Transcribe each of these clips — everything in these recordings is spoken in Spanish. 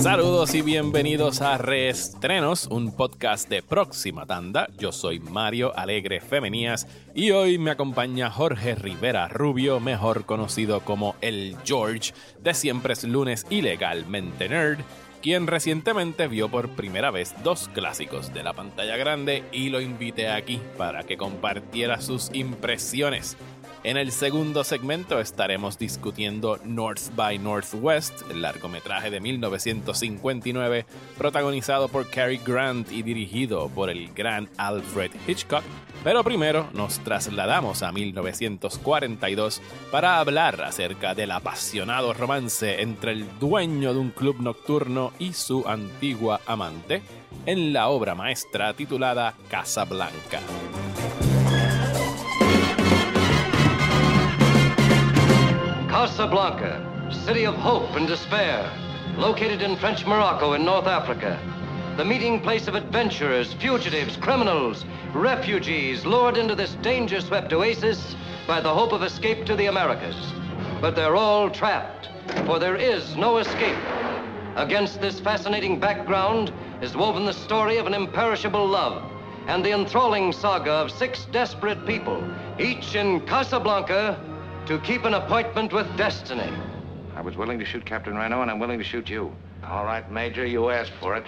Saludos y bienvenidos a Reestrenos, un podcast de próxima tanda. Yo soy Mario Alegre Femenías y hoy me acompaña Jorge Rivera Rubio, mejor conocido como el George de Siempre es lunes ilegalmente nerd, quien recientemente vio por primera vez dos clásicos de la pantalla grande y lo invité aquí para que compartiera sus impresiones. En el segundo segmento estaremos discutiendo North by Northwest, el largometraje de 1959 protagonizado por Cary Grant y dirigido por el gran Alfred Hitchcock. Pero primero nos trasladamos a 1942 para hablar acerca del apasionado romance entre el dueño de un club nocturno y su antigua amante en la obra maestra titulada Casablanca. Casablanca, city of hope and despair, located in French Morocco in North Africa. The meeting place of adventurers, fugitives, criminals, refugees lured into this danger swept oasis by the hope of escape to the Americas. But they're all trapped, for there is no escape. Against this fascinating background is woven the story of an imperishable love and the enthralling saga of six desperate people, each in Casablanca to keep an appointment with destiny. I was willing to shoot Captain Reno, and I'm willing to shoot you. All right, Major, you asked for it.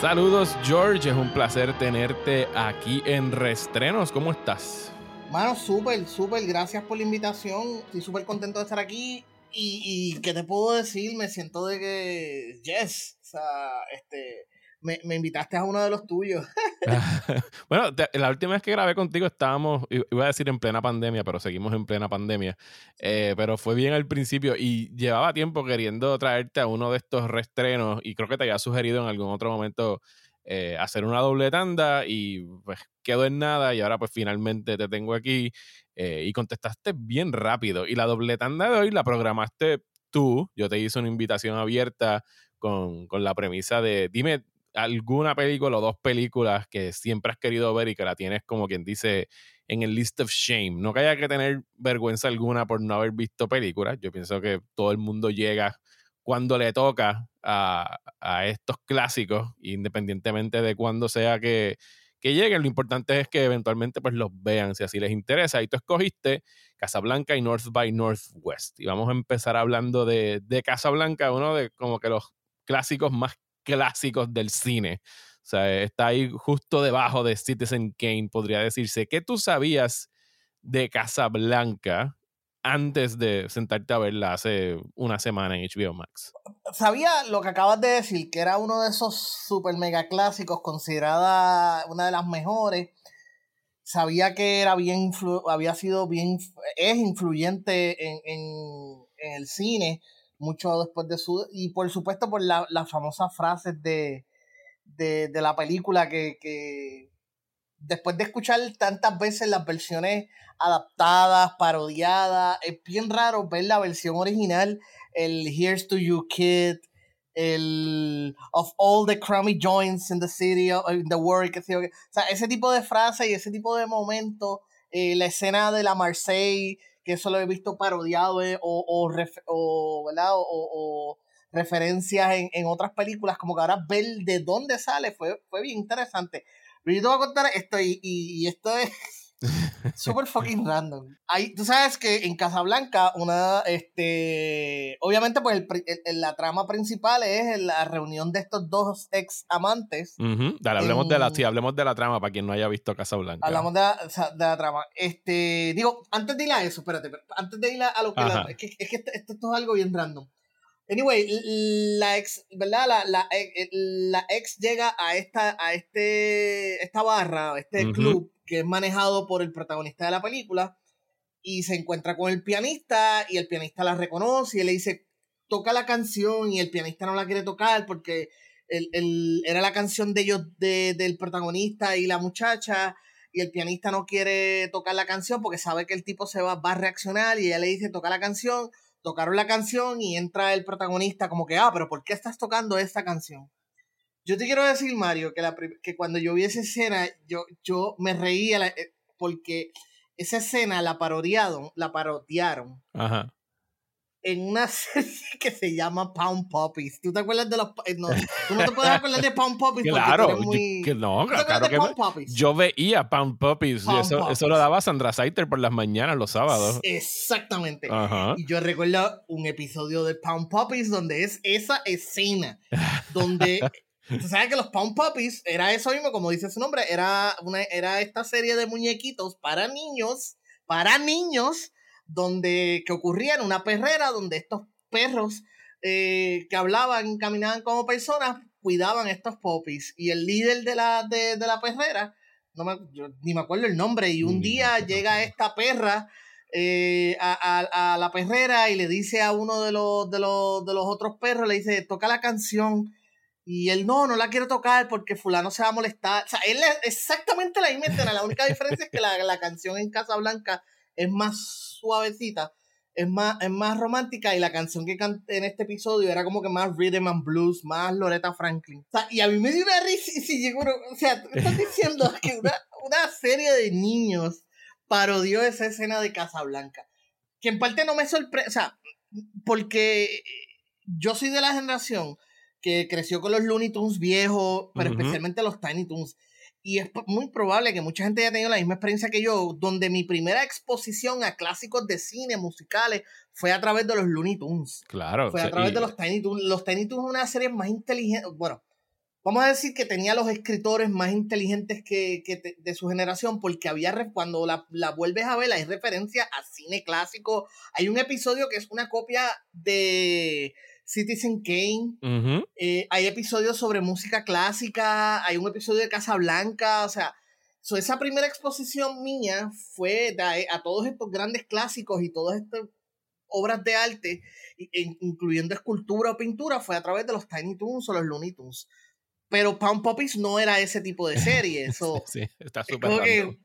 Saludos George, es un placer tenerte aquí en Restrenos. ¿Cómo estás? Mano, súper, súper, gracias por la invitación. Estoy súper contento de estar aquí. Y, y, ¿qué te puedo decir? Me siento de que, yes, o sea, este, me, me, invitaste a uno de los tuyos. bueno, te, la última vez que grabé contigo estábamos, iba a decir en plena pandemia, pero seguimos en plena pandemia. Eh, pero fue bien al principio y llevaba tiempo queriendo traerte a uno de estos restrenos y creo que te había sugerido en algún otro momento eh, hacer una doble tanda y pues quedó en nada y ahora pues finalmente te tengo aquí eh, y contestaste bien rápido. Y la doble tanda de hoy la programaste tú, yo te hice una invitación abierta con, con la premisa de dime alguna película o dos películas que siempre has querido ver y que la tienes como quien dice en el list of shame. No que haya que tener vergüenza alguna por no haber visto películas. Yo pienso que todo el mundo llega cuando le toca a, a estos clásicos, independientemente de cuándo sea que, que lleguen. Lo importante es que eventualmente pues los vean si así les interesa. Y tú escogiste Casablanca y North by Northwest. Y vamos a empezar hablando de, de Casablanca, uno de como que los clásicos más clásicos del cine. O sea, está ahí justo debajo de Citizen Kane, podría decirse. ¿Qué tú sabías de Casablanca antes de sentarte a verla hace una semana en HBO Max? Sabía lo que acabas de decir, que era uno de esos super mega clásicos, considerada una de las mejores. Sabía que era bien, había sido bien, es influyente en, en, en el cine mucho después de su... Y por supuesto por las la famosas frases de, de, de, la película que, que después de escuchar tantas veces las versiones adaptadas, parodiadas, es bien raro ver la versión original, el Here's to You Kid, el of all the crummy joints in the city, in the world, que, o sea, ese tipo de frases y ese tipo de momentos, eh, la escena de la Marseille, que eso lo he visto parodiado o, o, o, ¿verdad? o referencias en, en, otras películas, como que ahora ver de dónde sale fue, fue bien interesante. Pero yo te voy a contar esto y, y, y esto es súper fucking random. Hay, tú sabes que en Casablanca, una, este, obviamente pues el, el, la trama principal es la reunión de estos dos ex amantes. Uh -huh. Dale, hablemos, en, de la, sí, hablemos de la trama para quien no haya visto Casablanca. Hablamos de la, de la trama. Este, digo, antes de ir a eso, espérate, antes de ir a, lo que... La, es que, es que esto, esto es algo bien random. Anyway, la ex, ¿verdad? La, la, la, ex llega a esta, a este, esta barra, este uh -huh. club, que es manejado por el protagonista de la película, y se encuentra con el pianista, y el pianista la reconoce, y él le dice, toca la canción, y el pianista no la quiere tocar porque el, el, era la canción de ellos, de, del protagonista y la muchacha, y el pianista no quiere tocar la canción porque sabe que el tipo se va, va a reaccionar, y ella le dice, toca la canción, tocaron la canción y entra el protagonista como que, ah, pero ¿por qué estás tocando esta canción? Yo te quiero decir, Mario, que, la, que cuando yo vi esa escena, yo, yo me reía la, porque esa escena la parodiaron, la parodiaron Ajá. En una serie que se llama Pound Puppies. ¿Tú te acuerdas de los eh, no, tú no te puedes acordar de Pound Puppies porque tú Claro, eres muy yo, que no, ¿Tú te claro que de me- Pound Puppies? yo veía Pound Puppies. y Pound eso, eso Puppies. lo daba Sandra Saiter por las mañanas, los sábados. Exactamente. Ajá. Y yo recuerdo un episodio de Pound Puppies donde es esa escena donde tú sabes que los Pound Puppies era eso mismo, como dice su nombre, era una era esta serie de muñequitos para niños, para niños, donde que ocurría en una perrera donde estos perros eh, que hablaban, caminaban como personas, cuidaban estos puppies y el líder de la de, de la perrera no me, yo ni me acuerdo el nombre, y un día llega esta perra eh, a, a- a la perrera y le dice a uno de los, de, los, de los otros perros, le dice, toca la canción. Y él, no, no la quiero tocar porque fulano se va a molestar. O sea, él es exactamente la misma escena. La única diferencia es que la, la canción en Casablanca es más suavecita, es más, es más romántica y la canción que canté en este episodio era como que más rhythm and blues, más Loretta Franklin. O sea, y a mí me dio una risa y si llegó, o sea, tú me estás diciendo que una, una serie de niños parodió esa escena de Casablanca. Que en parte no me sorprende, o sea, porque yo soy de la generación que creció con los Looney Tunes viejos, pero especialmente los Tiny Toons. Y es muy probable que mucha gente haya tenido la misma experiencia que yo, donde mi primera exposición a clásicos de cine musicales fue a través de los Looney Tunes. Claro. Fue a través y- de los Tiny Toons. Los Tiny Toons es una serie más inteligente. Bueno, vamos a decir que tenía los escritores más inteligentes que, que te- de su generación, porque había cuando la, la vuelves a ver, hay referencia a cine clásico. Hay un episodio que es una copia de Citizen Kane. Eh, hay episodios sobre música clásica, hay un episodio de Casablanca, o sea, so esa primera exposición mía fue de a, todos estos grandes clásicos y todas estas obras de arte, in- incluyendo escultura o pintura, fue a través de los Tiny Toons o los Looney Tunes. Pero Pound Puppies no era ese tipo de serie, eso... Sí, está es súper que, random.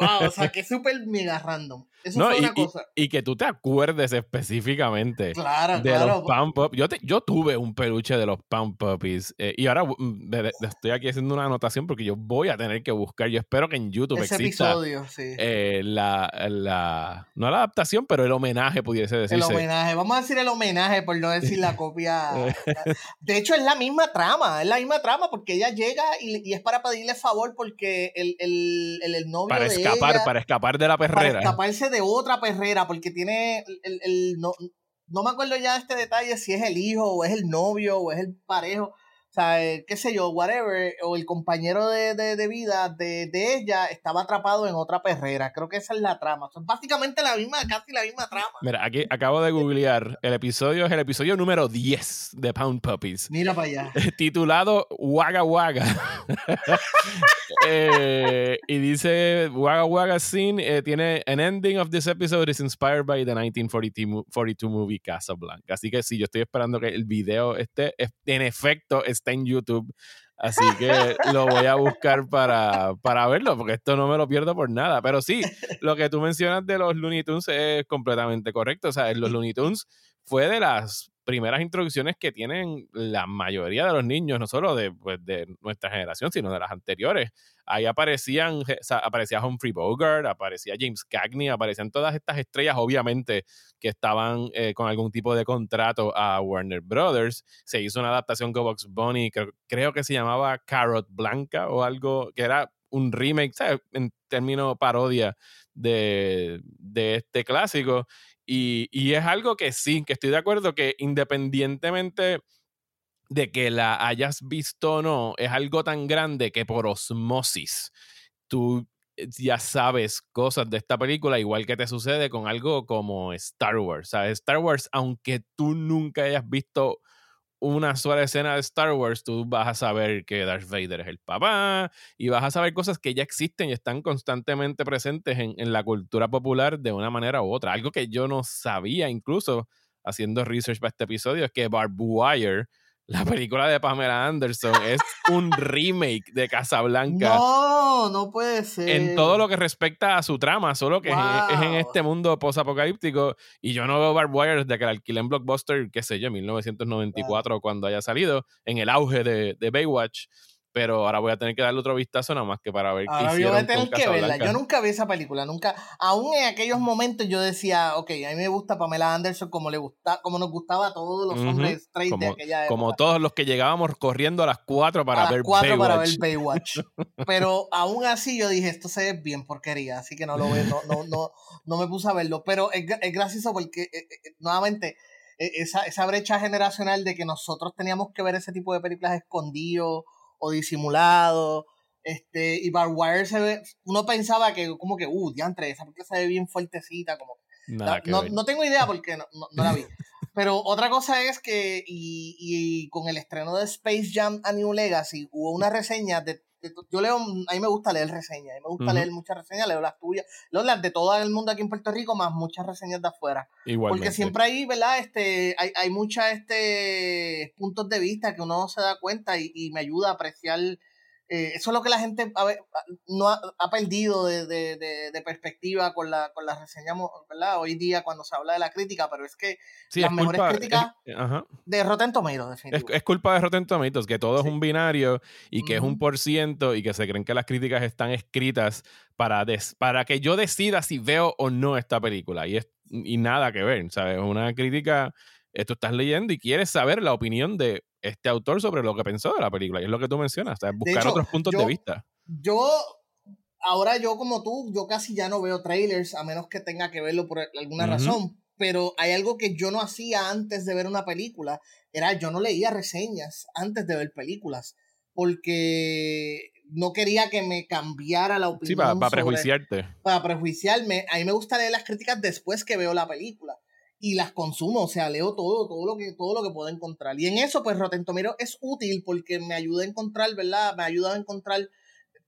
wow, o sea, que es súper mega random. Eso No, fue y, una y- cosa. y que tú te acuerdes específicamente Claro, de claro. los Pound Puppies. Yo, te- yo tuve un peluche de los Pound Puppies eh, y ahora mm, de- de- estoy aquí haciendo una anotación porque yo voy a tener que buscar. Yo espero que en YouTube Ese exista episodio, sí. eh, la, la, no la adaptación, pero el homenaje pudiese El decirse. homenaje, vamos a decir el homenaje por no decir la copia. De hecho, es la misma trama, es la misma trama porque ella llega y, y es para pedirle favor porque el, el, el, el novio para de escapar, ella, para escapar de la para perrera. escaparse de otra perrera porque tiene el, el- el- no, no me acuerdo ya de este detalle si es el hijo o es el novio o es el parejo. O sea, eh, qué sé yo, whatever, o el compañero de, de, de vida de, de ella estaba atrapado en otra perrera. Creo que esa es la trama. Son básicamente la misma, casi la misma trama. Mira, aquí acabo de googlear. El episodio es el episodio número 10 de Pound Puppies. Mira para allá. titulado Wagga Wagga. Eh, y dice Wagga Wagga Scene eh, tiene an ending of this episode is inspired by the 1942 mo- 42 movie Casablanca. Así que sí, yo estoy esperando que el video esté, es- en efecto, está en YouTube. Así que lo voy a buscar para, para verlo, porque esto no me lo pierdo por nada. Pero sí, lo que tú mencionas de los Looney Tunes es completamente correcto. O sea, los Looney Tunes fue de las primeras introducciones que tienen la mayoría de los niños, no solo de, pues, nuestra generación, sino de las anteriores. Ahí aparecían, aparecía Humphrey Bogart, aparecía James Cagney, aparecían todas estas estrellas, obviamente, que estaban eh, con algún tipo de contrato a Warner Brothers. Se hizo una adaptación con Box Bunny, creo, que se llamaba Carrot Blanca o algo, que era un remake. En términos parodia de este clásico. Y, y es algo que sí, que estoy de acuerdo que independientemente de que la hayas visto o no, es algo tan grande que por osmosis tú eh, ya sabes cosas de esta película, igual que te sucede con algo como Star Wars. ¿sabes? Star Wars, aunque tú nunca hayas visto una sola escena de Star Wars, tú vas a saber que Darth Vader es el papá y vas a saber cosas que ya existen y están constantemente presentes en, en la cultura popular de una manera u otra. Algo que yo no sabía incluso haciendo research para este episodio es que Barb Wire, la película de Pamela Anderson, es un remake de Casablanca No, no puede ser. en todo lo que respecta a su trama, solo que es- es, en este mundo post-apocalíptico. Y yo no veo Barbed Wire desde que la alquilé en Blockbuster, qué sé yo, 1994, cuando haya salido, en el auge de, de Baywatch. Pero ahora voy a tener que darle otro vistazo nada más que para ver ahora qué hicieron voy a tener con que verla. Yo nunca vi esa película, nunca. Aún en aquellos momentos yo decía, ok, a mí me gusta Pamela Anderson como le gusta, como nos gustaba a todos los hombres straight de como, aquella época. como todos los que llegábamos corriendo a las 4 para a las ver 4 para ver Baywatch. Pero aún así yo dije, esto se ve bien porquería, así que no lo veo, no, no, no, no me puse a verlo. Pero es, es gracioso porque, eh, eh, nuevamente, eh, esa, esa brecha generacional de que nosotros teníamos que ver ese tipo de películas escondidos o disimulados. Este, y Barwire se ve, uno pensaba que como que, uh, diantre, esa película se ve bien fuertecita, como Nada no, no- tengo idea porque no, no- no la vi. Pero otra cosa es que, y, y con el estreno de Space Jam a New Legacy, hubo una reseña de. Yo leo, a mí me gusta leer reseñas, a mí me gusta leer muchas reseñas, leo las tuyas, leo las de todo el mundo aquí en Puerto Rico, más muchas reseñas de afuera. Igualmente. Porque siempre hay, ¿verdad? Este, hay, hay muchos este, puntos de vista que uno se da cuenta y, y me ayuda a apreciar. Eh, eso es lo que la gente a ver, no ha, ha perdido de, de- de- de perspectiva con la, con la reseña, ¿verdad? Hoy día cuando se habla de la crítica, pero es que Sí, las es mejores culpa, críticas es- de Rotten Tomatoes, Es, definitivamente. es culpa de Rotten Tomatoes, que todo Sí. es un binario y que es un por ciento y que se creen que las críticas están escritas para, des- para que yo decida si veo o no esta película. Y, es, y nada que ver, ¿sabes? Una crítica, tú estás leyendo y quieres saber la opinión de este autor sobre lo que pensó de la película. Y es lo que tú mencionas, ¿sabes? Buscar hecho, otros puntos de vista. Yo, ahora yo como tú, yo casi ya no veo trailers, a menos que tenga que verlo por alguna razón. Pero hay algo que yo no hacía antes de ver una película, era yo no leía reseñas antes de ver películas, porque no quería que me cambiara la opinión. Sí, para, para sobre- prejuiciarte. para prejuiciarme. A mí me gusta leer las críticas después que veo la película y las consumo, o sea, leo todo, todo lo que, todo lo que puedo encontrar. Y en eso, pues, Rotten Tomatoes es útil porque me ayuda a encontrar, ¿verdad? Me ayuda a encontrar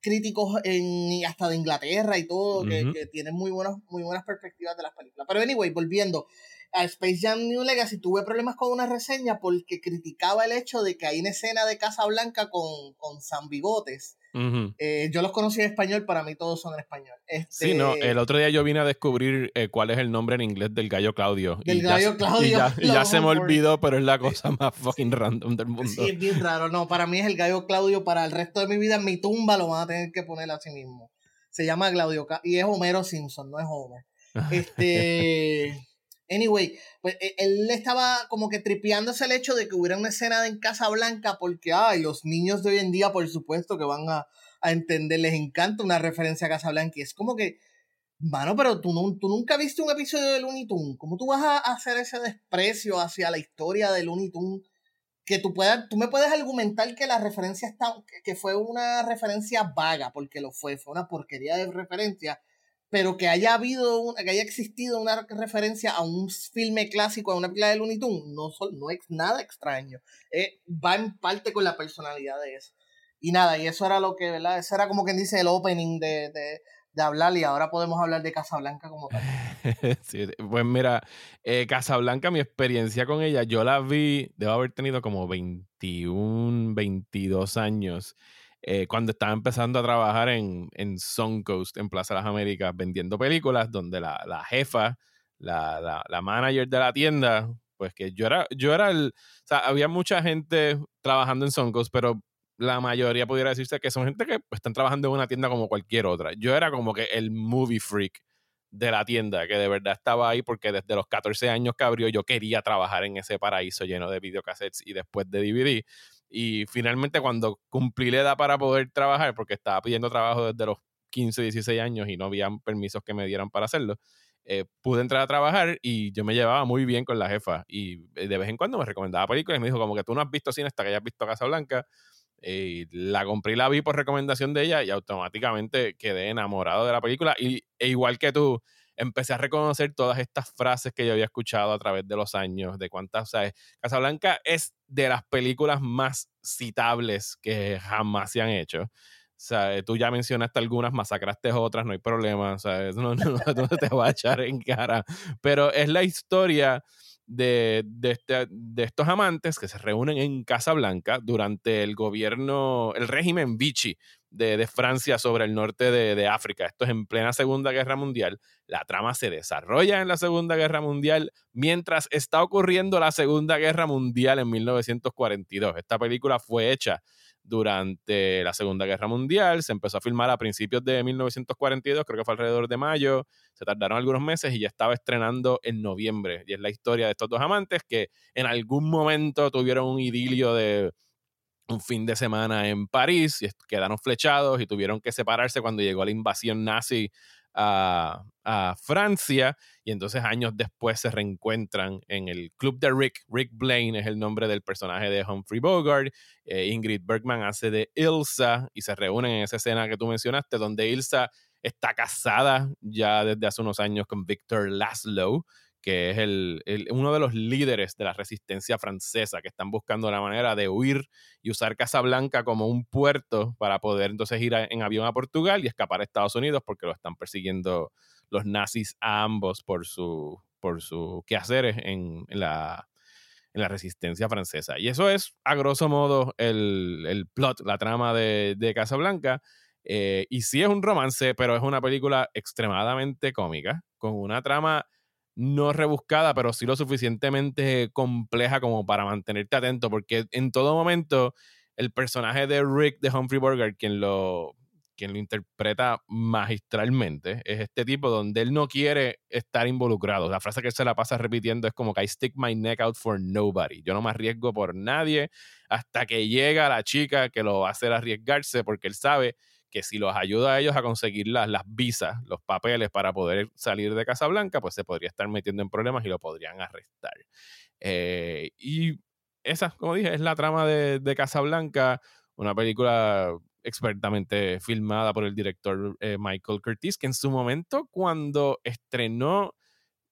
críticos en, hasta de Inglaterra y todo, que, que tienen muy, buenos, muy buenas perspectivas de las películas. Pero anyway, volviendo a Space Jam New Legacy, tuve problemas con una reseña porque criticaba el hecho de que hay una escena de Casa Blanca con, con San Bigotes. Eh, yo los conocí en español, para mí todos son en español. Sí, no, Este, el otro día yo vine a descubrir eh, cuál es el nombre en inglés del gallo Claudio. Del y ya gallo se- Claudio, Y ya, y ya se me olvidó, pero es la cosa más fucking random del mundo. Sí, es bien raro. No, para mí es el gallo Claudio. Para el resto de mi vida, en mi tumba lo van a tener que poner así mismo. Se llama Claudio y es Homero Simpson, no es Homer. Este. Anyway, pues e- él estaba como que tripeándose el hecho de que hubiera una escena en Casa Blanca porque, ay, los niños de hoy en día, por supuesto, que van a, entender, les encanta una referencia a Casa Blanca. Y es como que, mano, pero tú, no, tú nunca viste un episodio de Looney Tunes. ¿Cómo tú vas a hacer ese desprecio hacia la historia de Looney Tunes? Que tú, puedas, tú me puedes argumentar que la referencia está, que fue una referencia vaga, porque lo fue, fue una porquería de referencia, pero que haya habido, un- que haya existido una referencia a un filme clásico, a una película de Looney Tunes, no, no es nada extraño. Eh, va en parte con la personalidad de eso. Y nada, y eso era lo que, ¿verdad? Eso era como quien dice el opening de, de, de hablar, y ahora podemos hablar de Casablanca como tal. Sí, pues mira, eh, Casablanca, mi experiencia con ella, yo la vi, debo haber tenido como 21, 22 años, eh, cuando estaba empezando a trabajar en, en Suncoast, en Plaza de las Américas, vendiendo películas, donde la, la jefa, la, la, la manager de la tienda, pues que yo era, yo era el, o sea, había mucha gente trabajando en Suncoast, pero la mayoría pudiera decirse que son gente que están trabajando en una tienda como cualquier otra. Yo era como que el movie freak de la tienda, que de verdad estaba ahí porque desde los 14 años que abrió yo quería trabajar en ese paraíso lleno de videocassettes y después de DVD. Y finalmente cuando cumplí la edad para poder trabajar, porque estaba pidiendo trabajo desde los 15, 16 años y no había permisos que me dieran para hacerlo, eh, pude entrar a trabajar y yo me llevaba muy bien con la jefa. Y eh, de vez en cuando me recomendaba películas y me dijo como que tú no has visto cine hasta que hayas visto Casablanca. Eh, la compré y la vi por recomendación de ella y automáticamente quedé enamorado de la película. Y e igual que tú, empecé a reconocer todas estas frases que yo había escuchado a través de los años, de cuántas, o sea, Casablanca es de las películas más citables que jamás se han hecho. O sea, tú ya mencionaste algunas, masacraste otras, no hay problema, o sea, no, no, no te voy a echar en cara. Pero es la historia de, de, este- de estos amantes que se reúnen en Casablanca durante el gobierno, el régimen Vichy de, Francia sobre el norte de, África. Esto es en plena Segunda Guerra Mundial. La trama se desarrolla en la Segunda Guerra Mundial mientras está ocurriendo la Segunda Guerra Mundial en 1942. Esta película fue hecha durante la Segunda Guerra Mundial, se empezó a filmar a principios de 1942, creo que fue alrededor de mayo, se tardaron algunos meses y ya estaba estrenando en noviembre. Y es la historia de estos dos amantes que en algún momento tuvieron un idilio de un fin de semana en París y quedaron flechados y tuvieron que separarse cuando llegó la invasión nazi a, Francia y entonces años después se reencuentran en el club de Rick. Rick Blaine es el nombre del personaje de Humphrey Bogart. Eh, Ingrid Bergman hace de Ilsa y se reúnen en esa escena que tú mencionaste donde Ilsa está casada ya desde hace unos años con Victor Laszlo que es el, uno de los líderes de la resistencia francesa, que están buscando la manera de huir y usar Casablanca como un puerto para poder entonces ir en avión a Portugal y escapar a Estados Unidos porque lo están persiguiendo los nazis a ambos por su, por su quehaceres en, la, en la resistencia francesa. Y eso es, a grosso modo, el, plot, la trama de, de Casablanca. Eh, y sí es un romance, pero es una película extremadamente cómica, con una trama no rebuscada, pero sí lo suficientemente compleja como para mantenerte atento, porque en todo momento el personaje de Rick de Humphrey Burger, quien lo, quien lo interpreta magistralmente, es este tipo donde él no quiere estar involucrado. La frase que él se la pasa repitiendo es como que I stick my neck out for nobody. Yo no me arriesgo por nadie hasta que llega la chica que lo va a hacer arriesgarse porque él sabe que si los ayuda a ellos a conseguir las, las visas, los papeles para poder salir de Casablanca, pues se podría estar metiendo en problemas y lo podrían arrestar. Eh, y esa, como dije, es la trama de, de Casablanca, una película expertamente filmada por el director eh, Michael Curtis, que en su momento cuando estrenó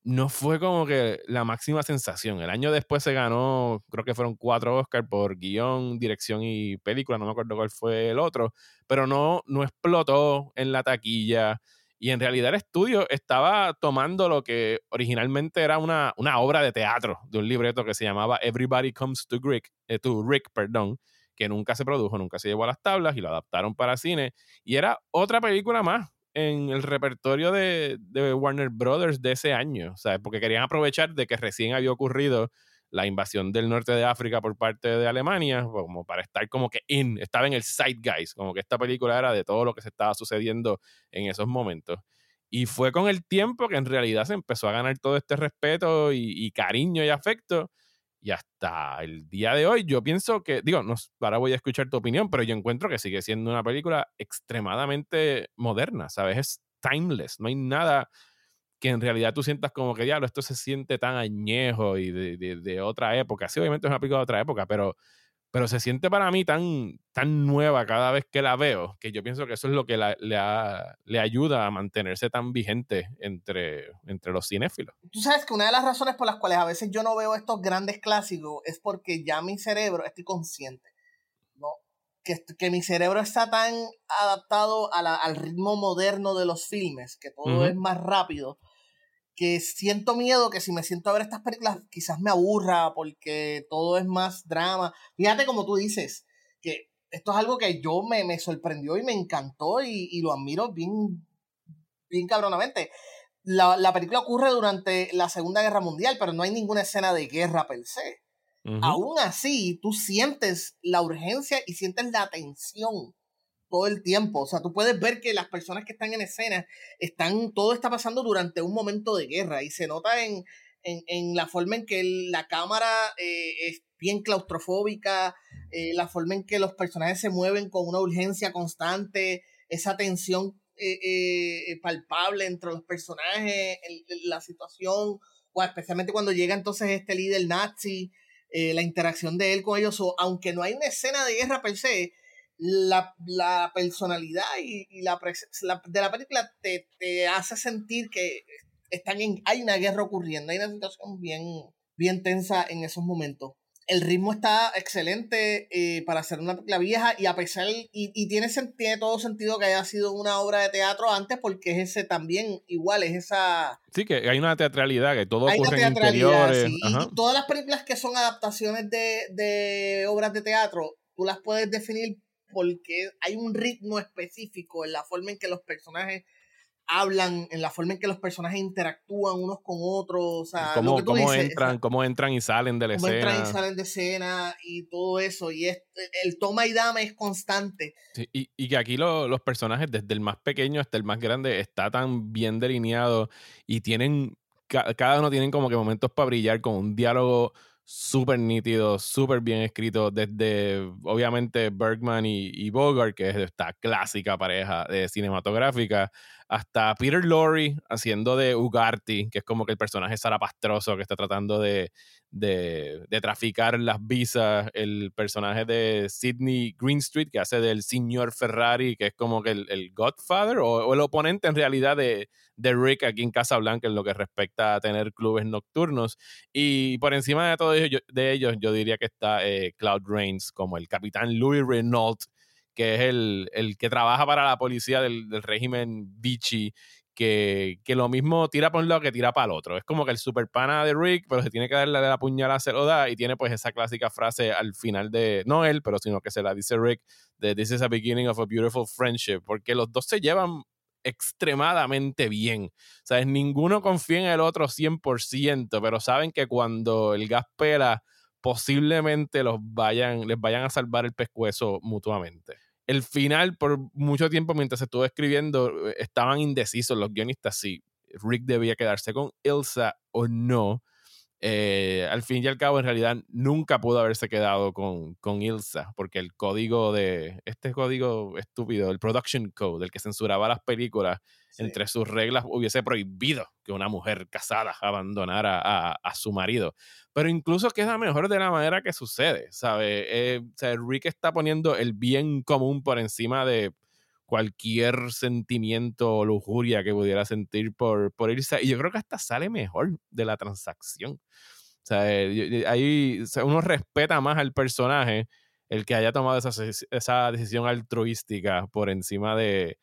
no fue como que la máxima sensación. El año después se ganó, creo que fueron cuatro Oscars por guion, dirección y película, no me acuerdo cuál fue el otro, pero no, no explotó en la taquilla. Y en realidad el estudio estaba tomando lo que originalmente era una, una obra de teatro de un libreto que se llamaba Everybody Comes to Rick, eh, to Rick, perdón, que nunca se produjo, nunca se llevó a las tablas y lo adaptaron para cine. Y era otra película más en el repertorio de, Warner Brothers de ese año, sea, porque querían aprovechar de que recién había ocurrido la invasión del norte de África por parte de Alemania, como para estar como que in, estaba en el zeitgeist, como que esta película era de todo lo que se estaba sucediendo en esos momentos. Y fue con el tiempo que en realidad se empezó a ganar todo este respeto y cariño y afecto y hasta el día de hoy, yo pienso que, digo, no, ahora voy a escuchar tu opinión, pero yo encuentro que sigue siendo una película extremadamente moderna, ¿sabes? Es timeless, no hay nada que en realidad tú sientas como que, diablo, esto se siente tan añejo y de, de otra época. Sí, obviamente es una película de otra época, pero pero se siente para mí tan, tan nueva cada vez que la veo, que yo pienso que eso es lo que le, le, ayuda a mantenerse tan vigente entre, entre los cinéfilos. Tú sabes que una de las razones por las cuales a veces yo no veo estos grandes clásicos es porque ya mi cerebro, estoy consciente, ¿no? Que, que mi cerebro está tan adaptado al ritmo moderno de los filmes, que todo es más rápido, que siento miedo que si me siento a ver estas películas quizás me aburra porque todo es más drama. Fíjate como tú dices, que esto es algo que yo me, me sorprendió y me encantó y, lo admiro bien, bien cabronamente. La, la, película ocurre durante la Segunda Guerra Mundial, pero no hay ninguna escena de guerra per se. Aún así, tú sientes la urgencia y sientes la tensión todo el tiempo. O sea, tú puedes ver que las personas que están en escena están, todo está pasando durante un momento de guerra y se nota en, en, la forma en que la cámara eh, es bien claustrofóbica, eh, la forma en que los personajes se mueven con una urgencia constante, esa tensión eh, palpable entre los personajes, la situación, o especialmente cuando llega entonces este líder nazi, la interacción de él con ellos, o, aunque no hay una escena de guerra per se, la, la personalidad y, y la, de la película te, te, hace sentir que están en, hay una guerra ocurriendo, hay una situación bien, bien tensa en esos momentos. El ritmo está excelente eh, para hacer una película vieja y a pesar, y, y tiene, tiene todo sentido que haya sido una obra de teatro antes porque es ese también, igual, es esa... Sí, que hay una teatralidad, que todo ocurre en interiores. y, todas las películas que son adaptaciones de, de obras de teatro, tú las puedes definir porque hay un ritmo específico en la forma en que los personajes hablan, en la forma en que los personajes interactúan unos con otros, o sea, cómo, entran, cómo entran y salen de la cómo escena. entran y salen de escena y todo eso, y es, el toma y dame es constante. y, y, que aquí los personajes, desde el más pequeño hasta el más grande, está tan bien delineado y tienen, cada uno tienen como que momentos para brillar con un diálogo súper nítido, súper bien escrito, desde obviamente Bergman y, y, Bogart, que es esta clásica pareja de cinematográfica, hasta Peter Lorre haciendo de Ugarte, que es como que el personaje zarapastroso que está tratando de, de, de, traficar las visas, el personaje de Sidney Greenstreet, que hace del señor Ferrari, que es como que el, el Godfather, o, el oponente en realidad de, de Rick aquí en Casablanca en lo que respecta a tener clubes nocturnos. Y por encima de todo de ellos, yo diría que está eh, Cloud Rains como el capitán Louis Renault, que es el, el que trabaja para la policía del, del régimen Vichy, que, que, lo mismo tira por un lado que tira para el otro. Es como que el super pana de Rick, pero se tiene que darle la puñalada, se lo da y tiene pues esa clásica frase al final de, no él, pero sino que se la dice Rick, de This is a beginning of a beautiful friendship, porque los dos se llevan extremadamente bien. O sea, ninguno confía en el otro 100%, pero saben que cuando el gas pela, posiblemente los vayan, les vayan a salvar el pescuezo mutuamente el final, por mucho tiempo, mientras se estuvo escribiendo, eh, estaban indecisos los guionistas si Rick debía quedarse con Elsa o no. Eh, al fin y al cabo, en realidad, nunca pudo haberse quedado con, con Ilsa, porque el código de, este código estúpido, el production code, el que censuraba las películas, entre sus reglas hubiese prohibido que una mujer casada abandonara a, su marido. Pero incluso queda mejor de la manera que sucede, ¿sabe? Eh, Rick está poniendo el bien común por encima de cualquier sentimiento o lujuria que pudiera sentir por, por irse. Y yo creo que hasta sale mejor de la transacción. Eh, ahí uno respeta más al personaje el que haya tomado esa, esa decisión altruística por encima de,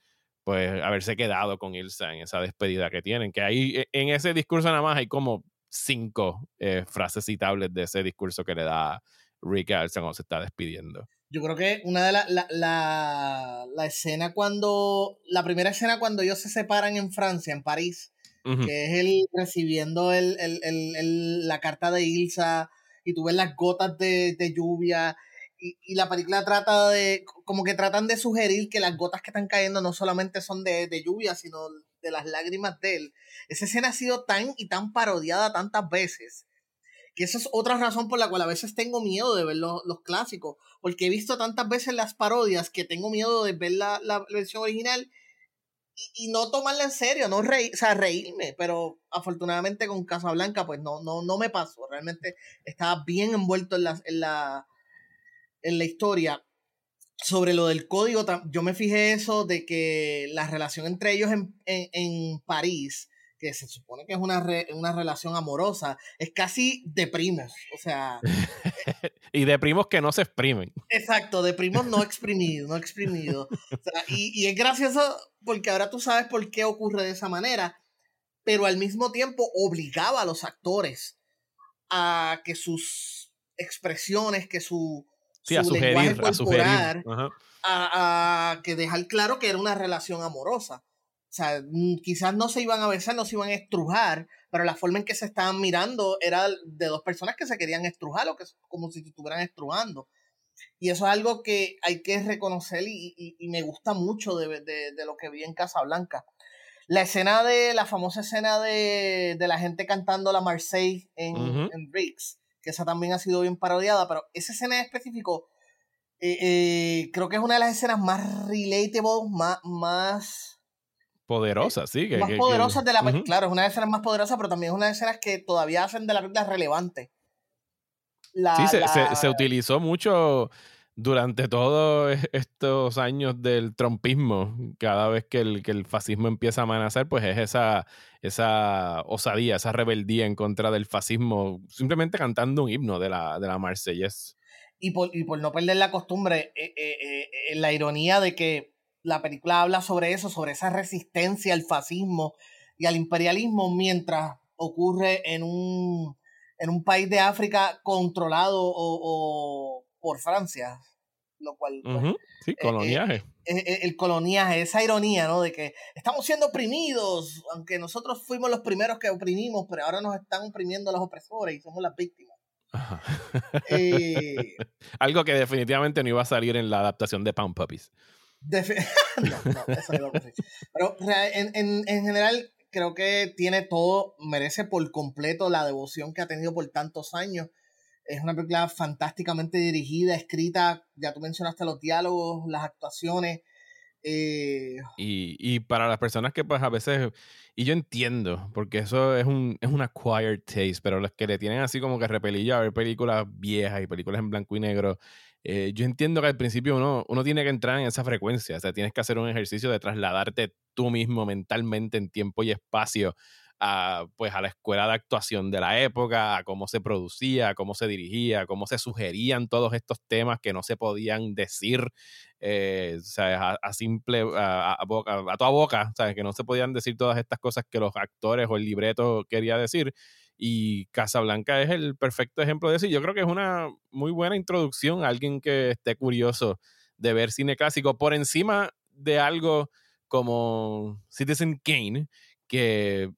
pues haberse quedado con Ilsa en esa despedida que tienen. Que ahí e, en ese discurso nada más hay como cinco eh, frases citables de ese discurso que le da Rick a Ilsa cuando se está despidiendo. Yo creo que una de las, la, la, la, escena cuando, la primera escena cuando ellos se separan en Francia, en París, que es él recibiendo el, el, el, la carta de Ilsa y tú ves las gotas de, de lluvia y, la película trata de, como que tratan de sugerir que las gotas que están cayendo no solamente son de, lluvia, sino de las lágrimas de él. Esa escena ha sido tan y tan parodiada tantas veces, que esa es otra razón por la cual a veces tengo miedo de ver los, clásicos, porque he visto tantas veces las parodias que tengo miedo de ver la, versión original y, no tomarla en serio, no reír, o sea, reírme, pero afortunadamente con Casablanca pues no, no, no me pasó, realmente estaba bien envuelto en la, en la en la historia sobre lo del código, yo me fijé eso de que la relación entre ellos en, en, París, que se supone que es una, una relación amorosa, es casi de primos, o sea... y de primos que no se exprimen. Exacto, de primos no exprimidos, no exprimidos. y, y es gracioso porque ahora tú sabes por qué ocurre de esa manera, pero al mismo tiempo obligaba a los actores a que sus expresiones, que su Sí, a sugerir, a sugerir. A, que dejar claro que era una relación amorosa. O sea, quizás no se iban a besar, no se iban a estrujar, pero la forma en que se estaban mirando era de dos personas que se querían estrujar o que como si estuvieran estrujando. Y eso es algo que hay que reconocer y, me gusta mucho de, de, lo que vi en Casablanca. La escena de, la famosa escena de, la gente cantando la Marseille en, en Briggs, que esa también ha sido bien parodiada, pero esa escena en específico eh, eh, creo que es una de las escenas más relatable, más... más poderosas, sí. más poderosas de la película. Claro, es una de las escenas más poderosas, pero también es una de las escenas que todavía hacen de la película relevante. sí, se, se, se, utilizó mucho durante todos estos años del trompismo, cada vez que el, que el fascismo empieza a amenazar, pues es esa, esa osadía, esa rebeldía en contra del fascismo, simplemente cantando un himno de la, de la Marsellés. Y por, y por no perder la costumbre, eh, eh, eh, la ironía de que la película habla sobre eso, sobre esa resistencia al fascismo y al imperialismo, mientras ocurre en un, en un país de África controlado o por Francia. Lo cual... Pues, sí, coloniaje. el coloniaje, esa ironía, ¿no? De que estamos siendo oprimidos, aunque nosotros fuimos los primeros que oprimimos, pero ahora nos están oprimiendo los opresores y somos las víctimas. Algo que definitivamente no iba a salir en la adaptación de Pound Puppies. no, no, eso no Pero en, en, en general, creo que tiene todo, merece por completo la devoción que ha tenido por tantos años. Es una película fantásticamente dirigida, escrita, ya tú mencionaste los diálogos, las actuaciones. Eh, y, y, para las personas que pues a veces, y yo entiendo, porque eso es un, es un acquired taste, pero los que le tienen así como que repelilla a ver películas viejas y películas en blanco y negro, eh, yo entiendo que al principio uno, uno tiene que entrar en esa frecuencia, o sea, tienes que hacer un ejercicio de trasladarte tú mismo mentalmente en tiempo y espacio a, pues, a la escuela de actuación de la época, a cómo se producía, a cómo se dirigía, a cómo se sugerían todos estos temas que no se podían decir eh, A, simple, a, a, boca, a toda boca, ¿sabes? que no se podían decir todas estas cosas que los actores o el libreto quería decir. Y Casablanca es el perfecto ejemplo de eso. yo creo que es una muy buena introducción a alguien que esté curioso de ver cine clásico por encima de algo como Citizen Kane, que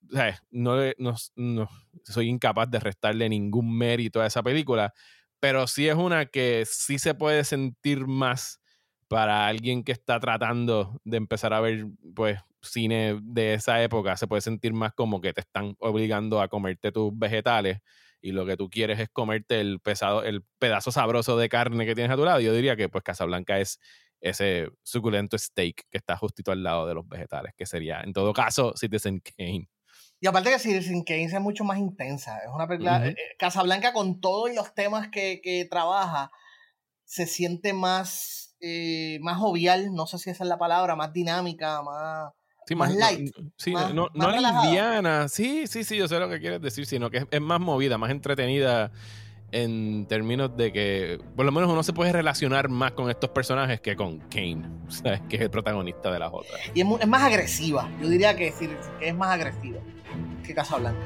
No, no, soy incapaz de restarle ningún mérito a esa película, pero sí es una que sí se puede sentir más para alguien que está tratando de empezar a ver pues cine de esa época se puede sentir más como que te están obligando a comerte tus vegetales y lo que tú quieres es comerte el pesado, el pedazo sabroso de carne que tienes a tu lado. Yo diría que pues Casablanca es ese suculento steak que está justito al lado de los vegetales, que sería en todo caso Citizen Kane. Y aparte que Citizen Kane es mucho más intensa. Es una película. Uh Casablanca con todos los temas que, que trabaja se siente más, eh, más jovial, no sé si esa es la palabra, más dinámica, más Sí, más, light. sí, no, no liviana. Sí, sí, sí, yo sé lo que quieres decir, sino que es, más movida, más entretenida en términos de que por lo menos uno se puede relacionar más con estos personajes que con Kane, ¿sabes? que es el protagonista de las otras. Y es, más agresiva, yo diría que, que es más agresiva que Casablanca.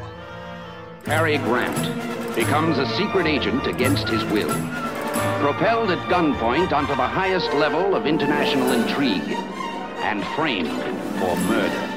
Harry Grant becomes a secret agent against his will, propelled at gunpoint onto the highest level of international intrigue and framed for murder.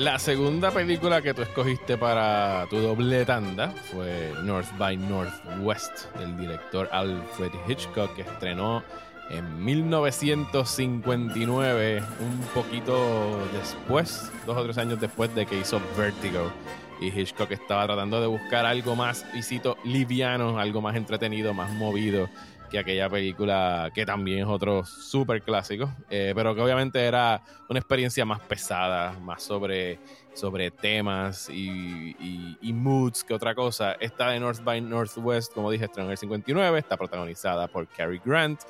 La segunda película que tú escogiste para tu doble tanda fue North by Northwest del director Alfred Hitchcock que estrenó en 1959, un poquito después, dos o tres años después de que hizo Vertigo. Y Hitchcock estaba tratando de buscar algo más liviano, algo más entretenido, más movido que aquella película que también es otro súper clásico, eh, pero que obviamente era una experiencia más pesada, más sobre, sobre temas y, moods que otra cosa. Esta de North by Northwest, como dije, estrenó en el 59, está protagonizada por Cary Grant,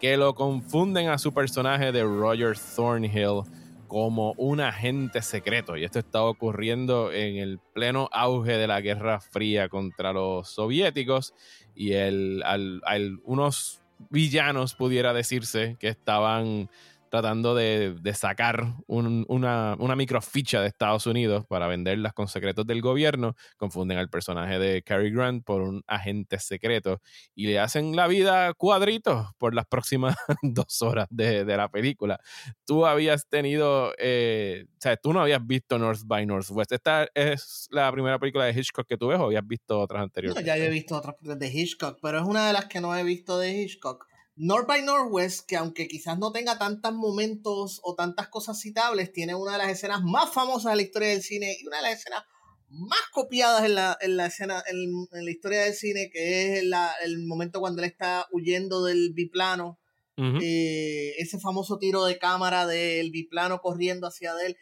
que lo confunden a su personaje de Roger Thornhill como un agente secreto. Y esto está ocurriendo en el pleno auge de la Guerra Fría contra los soviéticos y el, al, unos villanos, pudiera decirse, que estaban tratando de, sacar una, una, microficha de Estados Unidos para venderlas con secretos del gobierno, confunden al personaje de Cary Grant por un agente secreto y le hacen la vida cuadritos por las próximas dos horas de, la película. Tú habías tenido, eh, o sea, tú no habías visto North by Northwest. ¿Esta es la primera película de Hitchcock que tú ves o habías visto otras anteriores? No, ya he visto otras de Hitchcock, pero es una de las que no he visto de Hitchcock North by Northwest, que aunque quizás no tenga tantos momentos o tantas cosas citables, tiene una de las escenas más famosas de la historia del cine y una de las escenas más copiadas en la, en la escena, en, la historia del cine, que es el momento cuando él está huyendo del biplano. Eh, ese famoso tiro de cámara del biplano corriendo hacia él.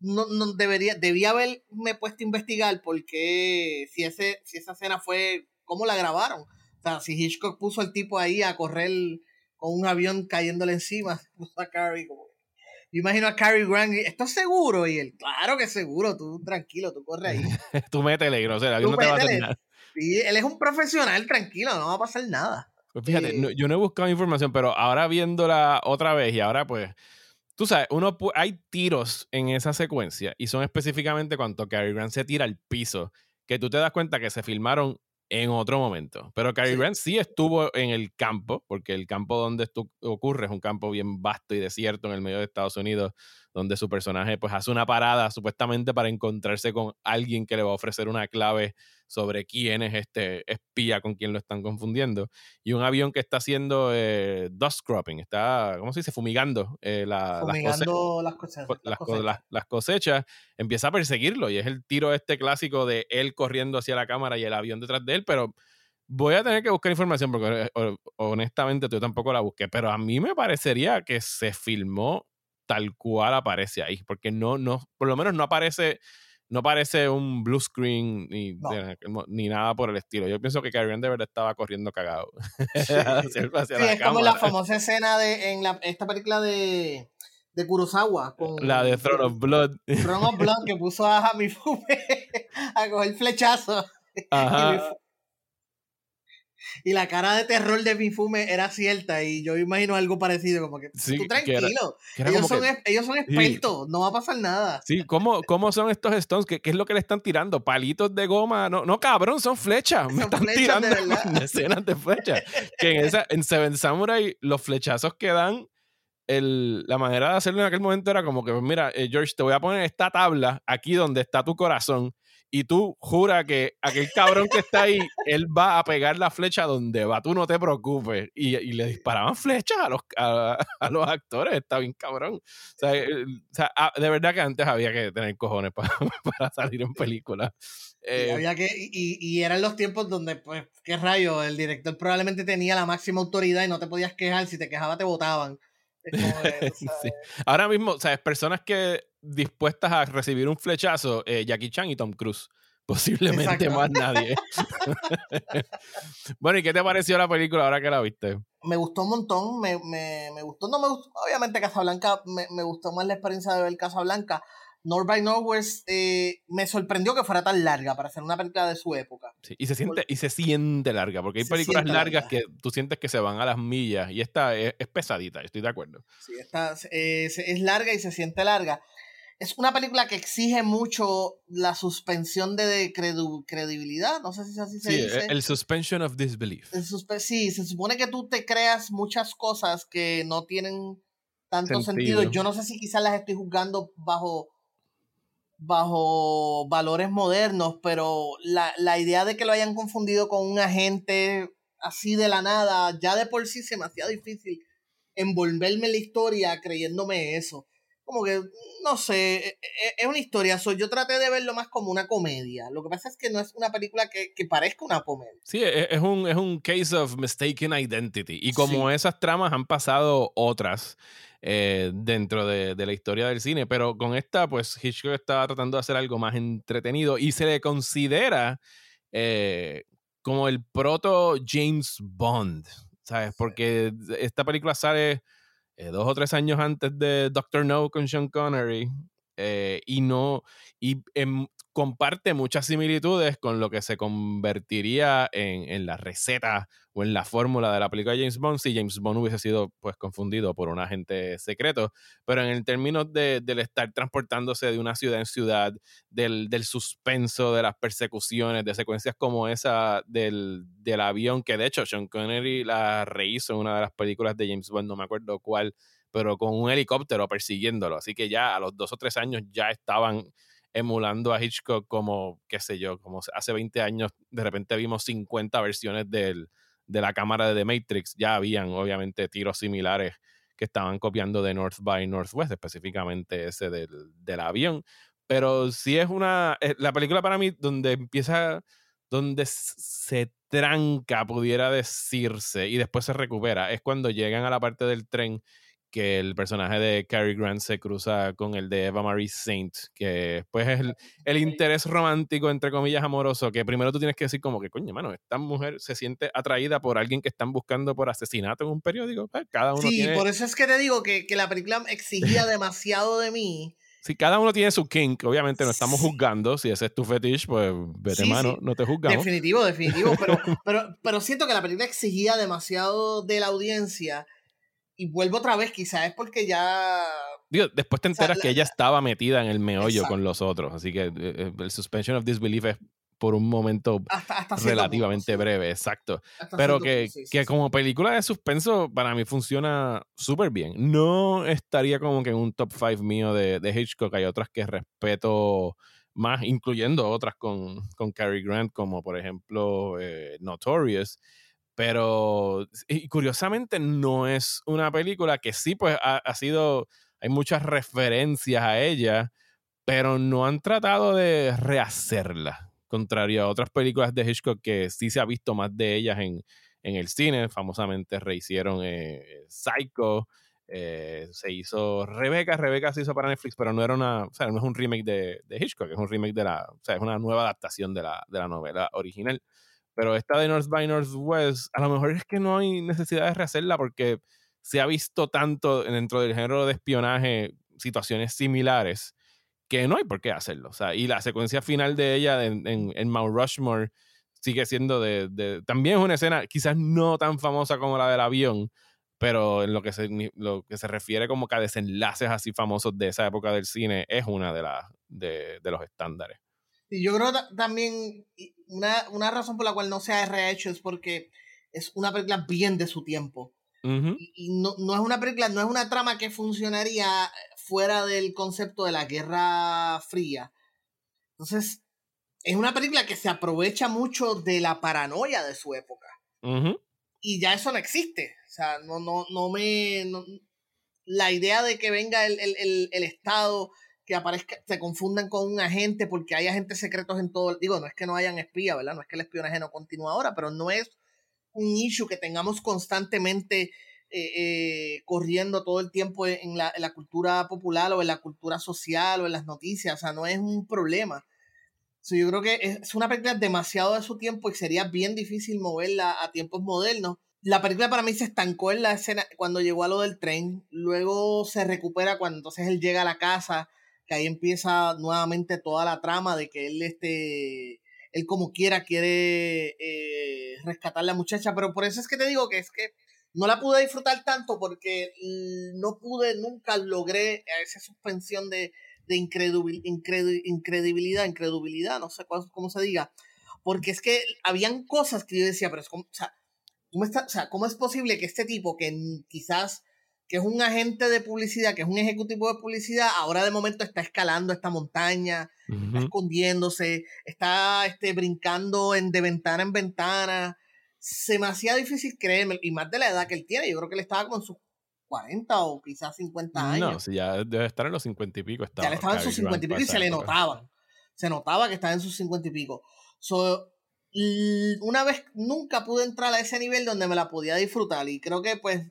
No, no debería, debía haberme puesto a investigar porque si, ese, si esa escena fue, cómo la grabaron o sea, si Hitchcock puso al tipo ahí a correr con un avión cayéndole encima, puso a Cary como... Yo imagino a Cary Grant, ¿estás seguro? Y él, claro que seguro, tú tranquilo, tú corre ahí. tú métele, grosero, el avión no te va a hacer nada. Sí, él es un profesional, tranquilo, no va a pasar nada. Pues fíjate, yo no he buscado información, pero ahora viéndola otra vez y ahora pues, tú sabes, uno hay tiros en esa secuencia y son específicamente cuando Cary Grant se tira al piso, que tú te das cuenta que se filmaron en otro momento. Pero Cary Grant sí estuvo en el campo, porque el campo donde esto ocurre es un campo bien vasto y desierto en el medio de Estados Unidos, donde su personaje pues hace una parada supuestamente para encontrarse con alguien que le va a ofrecer una clave sobre quién es este espía con quien lo están confundiendo. Y un avión que está haciendo eh, dust cropping, está, ¿cómo se dice? Fumigando, eh, la, Fumigando las, cosechas, las, cosechas. Las, cosechas, empieza a perseguirlo y es el tiro este clásico de él corriendo hacia la cámara y el avión detrás de él, pero voy a tener que buscar información porque eh, honestamente yo tampoco la busqué, pero a mí me parecería que se filmó tal cual aparece ahí, porque no, no, por lo menos no aparece no parece un blue screen ni, ni, nada por el estilo. Yo pienso que Carrie de verdad estaba corriendo cagado. Sí, es como la famosa escena de en la, esta película de, de Kurosawa. Con, la de Throne of Blood. Throne of Blood, que puso a Mifume a coger flechazo. Ajá y la cara de terror de Mifume era cierta y yo imagino algo parecido, como que tú tranquilo, ellos, son, ellos, son, expertos, no va a pasar nada. Sí, ¿cómo, cómo son estos Stones? ¿Qué, ¿Qué, es lo que le están tirando? ¿Palitos de goma? No, no cabrón, son flechas. Me están tirando escenas de flechas. que en, esa, en Seven Samurai los flechazos que dan el, la manera de hacerlo en aquel momento era como que, pues mira, eh, George, te voy a poner esta tabla aquí donde está tu corazón y tú jura que aquel cabrón que está ahí, él va a pegar la flecha donde va, tú no te preocupes. Y, y le disparaban flechas a los, a, los actores, está bien cabrón. O sea, eh, ah, de verdad que antes había que tener cojones para, para salir en película. Eh, había que, y, y, eran los tiempos donde, pues, qué rayo, el director probablemente tenía la máxima autoridad y no te podías quejar, si te quejabas te votaban. Ahora mismo, ¿sabes? Personas que dispuestas a recibir un flechazo, eh, Jackie Chan y Tom Cruise. Posiblemente más nadie. bueno, ¿y qué te pareció la película ahora que la viste? Me gustó un montón, me, me, me gustó, no me gustó, obviamente Casablanca, me, me gustó más la experiencia de ver Casablanca, North by Northwest eh, me sorprendió que fuera tan larga para ser una película de su época. y se siente, y se siente larga, porque hay películas largas que tú sientes que se van a las millas y esta es, pesadita, estoy de acuerdo. Sí, esta es, larga y se siente larga. Es una película que exige mucho la suspensión de credibilidad, no sé si así se dice. El suspension of disbelief. sí, se supone que tú te creas muchas cosas que no tienen tanto sentido. Yo no sé si quizás las estoy juzgando bajo bajo valores modernos, pero la, la, idea de que lo hayan confundido con un agente así de la nada, ya de por sí se me hacía difícil envolverme en la historia creyéndome eso. Como que, no sé, e, e, es una historia. yo traté de verlo más como una comedia. Lo que pasa es que no es una película que, que parezca una comedia. Sí, e, es un, es un case of mistaken identity. Y como esas tramas han pasado otras. Eh, dentro de, la historia del cine. Pero con esta, pues Hitchcock estaba tratando de hacer algo más entretenido y se le considera eh, como el proto James Bond, ¿sabes? Porque esta película sale eh, dos o tres años antes de Doctor No con Sean Connery. Y no, y em, comparte muchas similitudes con lo que se convertiría en, en la receta o en la fórmula de la película de James Bond si James Bond hubiese sido pues confundido por un agente secreto. Pero en el término de, del estar transportándose de una ciudad en ciudad, del, del, suspenso, de las persecuciones, de secuencias como esa del, del avión, que de hecho Sean Connery la rehizo en una de las películas de James Bond, no me acuerdo cuál, pero con un helicóptero persiguiéndolo. Así que ya a los dos o tres años ya estaban emulando a Hitchcock como, qué sé yo, como hace 20 años de repente vimos 50 versiones del, de la cámara de The Matrix, ya habían obviamente tiros similares que estaban copiando de North by Northwest, específicamente ese del, del avión. Pero sí es una, eh, la película para mí donde empieza, donde se tranca, pudiera decirse, y después se recupera, es cuando llegan a la parte del tren que el personaje de Cary Grant se cruza con el de Eva Marie Saint, que pues es el, interés romántico, entre comillas, amoroso, que primero tú tienes que decir como que, coño, mano, esta mujer se siente atraída por alguien que están buscando por asesinato en un periódico. Pues, cada uno sí, por eso es que te digo que, que la película exigía demasiado de mí. Si cada uno tiene su kink, obviamente no estamos juzgando. Si ese es tu fetish, pues vete mano, no te juzgamos. Definitivo, definitivo. Pero, pero, pero siento que la película exigía demasiado de la audiencia y vuelvo otra vez, quizás es porque ya... Digo, después te enteras que ella estaba metida en el meollo con los otros, así que eh, eh, el suspension of disbelief es por un momento Hasta, hasta cierto relativamente punto, sí. breve, exacto. Hasta Pero que, punto, sí, sí, que como película de suspenso para mí funciona súper bien. No estaría como que en un top 5 mío de, de Hitchcock. Hay otras que respeto más, incluyendo otras con, con Cary Grant, como por ejemplo eh, Notorious. Pero y curiosamente no es una película que sí, pues ha, sido, hay muchas referencias a ella, pero no han tratado de rehacerla, contrario a otras películas de Hitchcock que sí se ha visto más de ellas en, en el cine, famosamente rehicieron eh, Psycho, eh, se hizo Rebeca, Rebeca se hizo para Netflix, pero no era una, o sea, no es un remake de, de Hitchcock, es un remake de la, o sea, es una nueva adaptación de la, de la novela original. Pero esta de North by Northwest, a lo mejor es que no hay necesidad de rehacerla porque se ha visto tanto dentro del género de espionaje situaciones similares que no hay por qué hacerlo. O sea, y la secuencia final de ella en, en, en Mount Rushmore sigue siendo de, de, También es una escena quizás no tan famosa como la del avión, pero en lo que se, lo que se refiere como que a desenlaces así famosos de esa época del cine, es una de, las de, de los estándares. Y yo creo ta- también una, una razón por la cual no se ha rehecho es porque es una película bien de su tiempo. Y, y no, no es una película, no es una trama que funcionaría fuera del concepto de la Guerra Fría. Entonces, es una película que se aprovecha mucho de la paranoia de su época. Y ya eso no existe. O sea, no, no, no me. no- la idea de que venga el, el, el, el Estado, que aparezca, se confundan con un agente porque hay agentes secretos en todo. Digo, no es que no hayan espías, ¿verdad? No es que el espionaje no continúe ahora, pero no es un issue que tengamos constantemente eh, eh, corriendo todo el tiempo en la, cultura popular o en la cultura social o en las noticias. O sea, no es un problema. Yo creo que es una película demasiado de su tiempo y sería bien difícil moverla a tiempos modernos. La película para mí se estancó en la escena cuando llegó a lo del tren, luego se recupera cuando entonces él llega a la casa, que ahí empieza nuevamente toda la trama de que él, este, él como quiera quiere eh, rescatar a la muchacha, pero por eso es que te digo que es que no la pude disfrutar tanto porque no pude, nunca logré esa suspensión de, de incredul- incredu- incredibilidad, incredibilidad, no sé cuál- cómo se diga, porque es que habían cosas que yo decía, pero es como, o sea, ¿cómo, está, o sea, ¿cómo es posible que este tipo que quizás que es un agente de publicidad, que es un ejecutivo de publicidad, ahora de momento está escalando esta montaña, está escondiéndose, está este, brincando en, de ventana en ventana. Se me hacía difícil creerme, y más de la edad que él tiene, yo creo que él estaba como en sus 40 o quizás 50 años. No, si ya debe estar en los 50 y pico. Estaba, ya le estaba en sus Cary Grant 50 y pico y se le época. notaban. Se notaba que estaba en sus 50 y pico. So, una vez nunca pude entrar a ese nivel donde me la podía disfrutar y creo que pues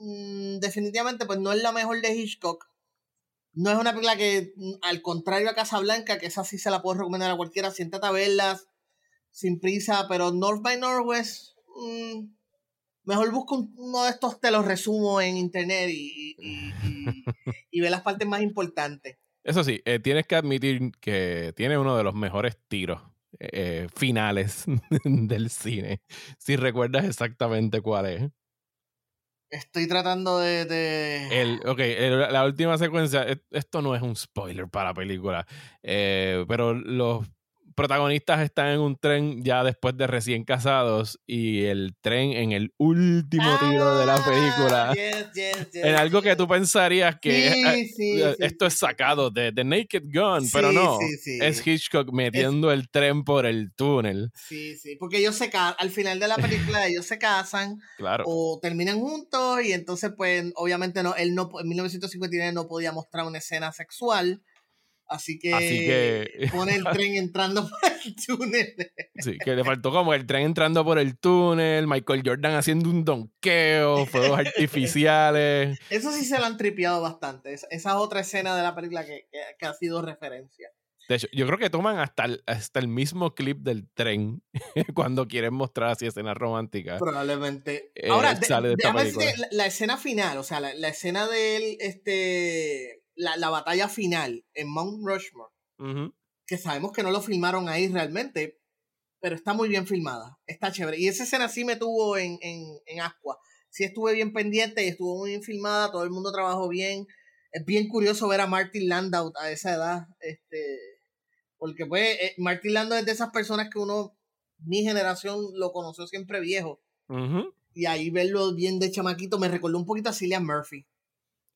mm, definitivamente pues no es la mejor de Hitchcock. No es una película que, mm, al contrario a Casablanca, que esa sí se la puedo recomendar a cualquiera, siéntate a sin prisa, pero North by Northwest, mm, mejor busca un- uno de estos, te los resumo en internet y, y, ve las partes más importantes. Eso sí, eh, tienes que admitir que tiene uno de los mejores tiros eh, finales del cine. Si recuerdas exactamente cuál es. Estoy tratando de. El, ok, la última secuencia, e- esto no es un spoiler para la película, eh, pero los protagonistas están en un tren ya después de recién casados y el tren en el último tiro de la Ah, película, yes, yes, yes, en algo que tú pensarías que Sí, sí, sí, esto es sacado de The Naked Gun, pero no, es Hitchcock metiendo el tren por el túnel, Sí, sí, porque ellos se al final de la película ellos se casan claro. o terminan juntos y entonces pues obviamente no él no en 1959 no podía mostrar una escena sexual, así que, Así que- pone el tren entrando por el túnel. Sí, que le faltó como el tren entrando por el túnel, Michael Jordan haciendo un donqueo, fuegos artificiales. Eso sí se lo han tripeado bastante. Esa, esa es otra escena de la película que, que- que ha sido referencia. De hecho, yo creo que toman hasta el, hasta el mismo clip del tren cuando quieren mostrar así escenas románticas. Probablemente. Eh, Ahora, de- sale de esta la, la escena final, o sea, la, la escena del, este, la, la batalla final en Mount Rushmore, que sabemos que no lo filmaron ahí realmente, pero está muy bien filmada, está chévere. Y esa escena sí me tuvo en, en, en Ascua. Sí estuve bien pendiente y estuvo muy bien filmada, todo el mundo trabajó bien. Es bien curioso ver a Martin Landau a esa edad, este, Porque pues eh, Martin Lando es de esas personas que uno, mi generación lo conoció siempre viejo. Y ahí verlo bien de chamaquito me recordó un poquito a Cillian Murphy.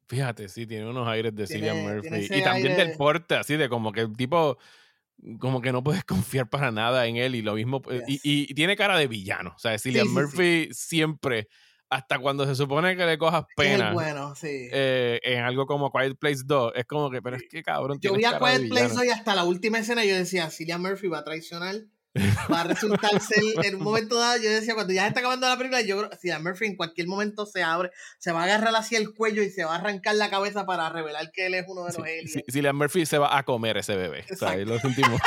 Fíjate, sí, tiene unos aires de Tiene- Cillian Murphy. Y también aire- del porte, así de como que el tipo, como que no puedes confiar para nada en él y lo mismo. eh, y- Yes. Y, y tiene cara de villano. O sea, Cillian sí, sí. Murphy siempre, hasta cuando se supone que le cojas Es pena bueno, sí. eh, en algo como Quiet Place 2, es como que, pero es que cabrón, yo vi a Quiet Place villano. hoy hasta la última escena y yo decía, Cillian Murphy va a traicionar. Va a resultar ser, en un momento dado, yo decía, cuando ya se está acabando la película, yo creo que Cillian Murphy en cualquier momento se abre, se va a agarrar hacia el cuello y se va a arrancar la cabeza para revelar que él es uno de los Sí, aliens. sí, Cillian Murphy se va a comer ese bebé. O sea, ahí lo sentimos.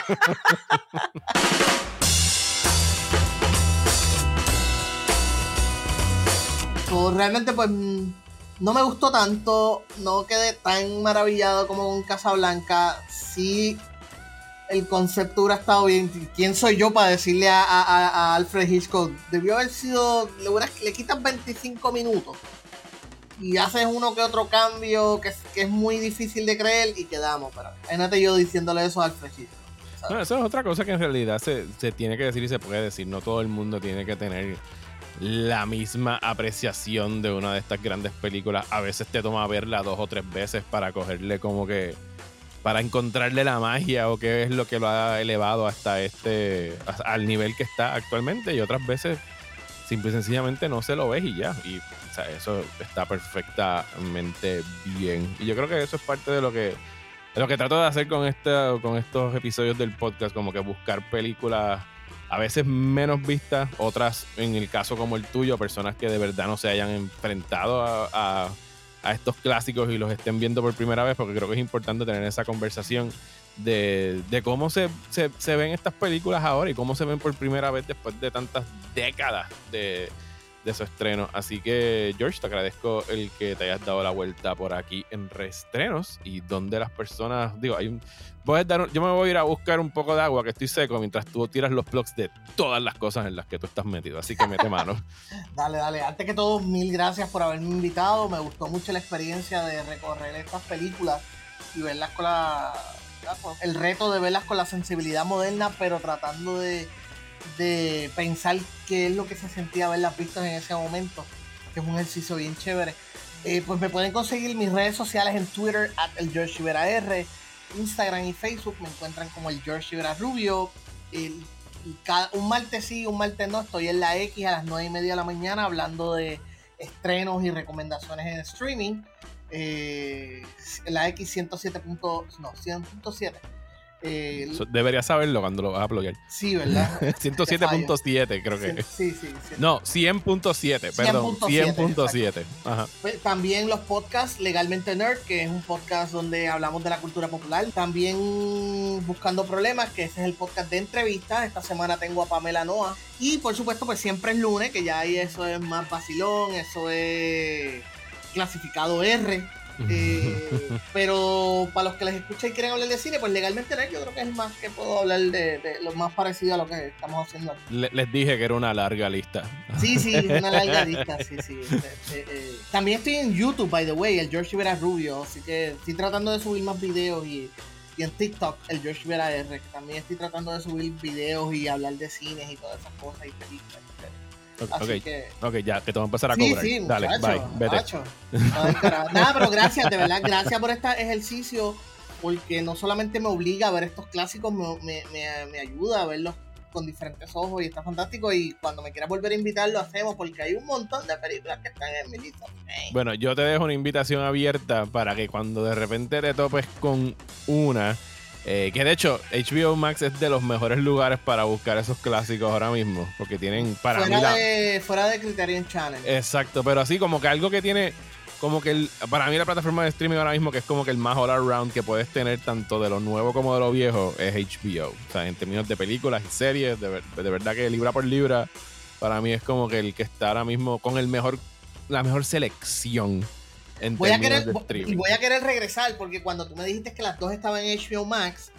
So, realmente, pues, mm, no me gustó tanto, no quedé tan maravillado como con Casablanca. Sí, el concepto hubiera estado bien. ¿Quién soy yo para decirle a, Alfred Hitchcock? Debió haber sido, le, le quitas 25 minutos y haces uno que otro cambio que, es- que es muy difícil de creer y quedamos. Pero imagínate yo diciéndole eso a Alfred Hitchcock. ¿sabes? No, eso es otra cosa que en realidad se, se tiene que decir y se puede decir. No todo el mundo tiene que tener la misma apreciación de una de estas grandes películas. A veces te toma verla dos o tres veces para cogerle como que. Para encontrarle la magia o qué es lo que lo ha elevado hasta este. al nivel que está actualmente. Y otras veces simple y sencillamente no se lo ves y ya. Y eso está perfectamente bien. Y yo creo que eso es parte de lo que de lo que trato de hacer con, esta, con estos episodios del podcast, como que buscar películas a veces menos vistas, otras, en el caso como el tuyo, personas que de verdad no se hayan enfrentado a, a- a estos clásicos y los estén viendo por primera vez, porque creo que es importante tener esa conversación de, de cómo se, se- se ven estas películas ahora y cómo se ven por primera vez después de tantas décadas de, de su estreno. Así que, George, te agradezco el que te hayas dado la vuelta por aquí en reestrenos y donde las personas, digo, hay un, dar un- yo me voy a ir a buscar un poco de agua que estoy seco mientras tú tiras los plugs de todas las cosas en las que tú estás metido. Así que mete mano. Dale, dale. Antes que todo, mil gracias por haberme invitado. Me gustó mucho la experiencia de recorrer estas películas y verlas con la. El reto de verlas con la sensibilidad moderna, pero tratando de, de pensar qué es lo que se sentía verlas vistas en ese momento, que es un ejercicio bien chévere. Eh, pues me pueden conseguir mis redes sociales en Twitter, at el George Rivera R, Instagram y Facebook me encuentran como el George Rivera Rubio. El- un martes sí, un martes no, estoy en la X a las 9 y media de la mañana hablando de estrenos y recomendaciones en streaming. Eh, la X 107. punto- no, 100.7. Eh, deberías saberlo cuando lo vas a plugar. sí, ¿verdad? 107.7 creo que. Sí, sí, sí. No, 100.7, perdón. 100.7, 100.7. Ajá. Pues, También los podcasts Legalmente Nerd, que es un podcast donde hablamos de la cultura popular. También Buscando Problemas, que ese es el podcast de entrevistas. Esta semana tengo a Pamela Noa. Y por supuesto, pues siempre es lunes, que ya ahí eso es más vacilón, eso es clasificado R. Eh, pero para los que les escuchan y quieren hablar de cine, pues legalmente Nerd, yo creo que es el más que puedo hablar de, de lo más parecido a lo que estamos haciendo aquí. Le- les dije que era una larga lista. Sí, sí, una larga lista, sí, sí. Eh, eh. También estoy en YouTube, by the way, el George Rivera Rubio, así que estoy tratando de subir más videos y, y en TikTok, el George Rivera R, que también estoy tratando de subir videos y hablar de cines y todas esas cosas y películas. Ok, Así ok, ya, que te voy a empezar a cobrar. sí, Dale, muchacho, bye, vete. muchacho. Ay. Nada, pero gracias, de verdad, gracias por este ejercicio, porque no solamente me obliga a ver estos clásicos, me, me, me- me ayuda a verlos con diferentes ojos y está fantástico. Y cuando me quieras volver a invitar, lo hacemos, porque hay un montón de películas que están en mi lista. Hey. Bueno, yo te dejo una invitación abierta para que cuando de repente te topes con una, eh, que de hecho HBO Max es de los mejores lugares para buscar esos clásicos ahora mismo, porque tienen para mí fuera, la- de, fuera de Criterion Channel. Exacto, pero así como que algo que tiene, como que el- para mí la plataforma de streaming ahora mismo que es como que el más all around que puedes tener tanto de lo nuevo como de lo viejo es HBO. O sea, en términos de películas y series, de, de verdad que libra por libra, para mí es como que el que está ahora mismo con el mejor, la mejor selección en voy a querer y voy a querer regresar porque cuando tú me dijiste que las dos estaban en HBO Max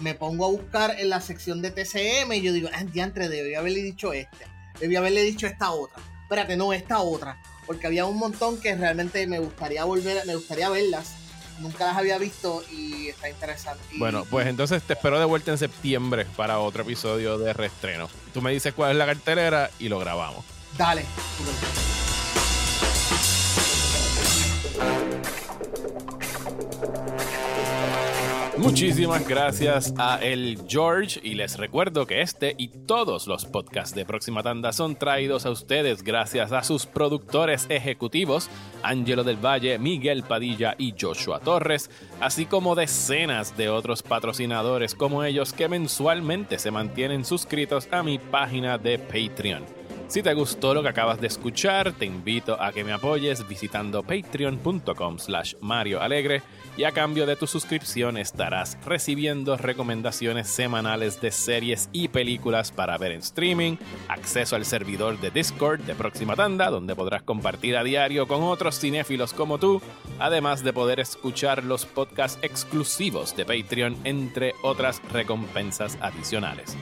me pongo a buscar en la sección de TCM y yo digo ah diantre debí haberle dicho este debí haberle dicho esta otra espérate no esta otra porque había un montón que realmente me gustaría volver me gustaría verlas nunca las había visto y está interesante. bueno, pues entonces te espero de vuelta en septiembre para otro episodio de reestreno. Tú me dices cuál es la cartelera y lo grabamos. Dale. Muchísimas gracias a el George y les recuerdo que este y todos los podcasts de Próxima Tanda son traídos a ustedes gracias a sus productores ejecutivos Angelo del Valle, Miguel Padilla y Joshua Torres, así como decenas de otros patrocinadores como ellos que mensualmente se mantienen suscritos a mi página de Patreon. Si te gustó lo que acabas de escuchar, te invito a que me apoyes visitando patreon.com slash Mario Alegre y a cambio de tu suscripción estarás recibiendo recomendaciones semanales de series y películas para ver en streaming, acceso al servidor de Discord de Próxima Tanda, donde podrás compartir a diario con otros cinéfilos como tú, además de poder escuchar los podcasts exclusivos de Patreon, entre otras recompensas adicionales.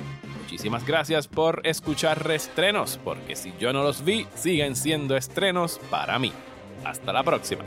Muchísimas gracias por escuchar Restrenos, porque si yo no los vi, siguen siendo estrenos para mí. Hasta la próxima.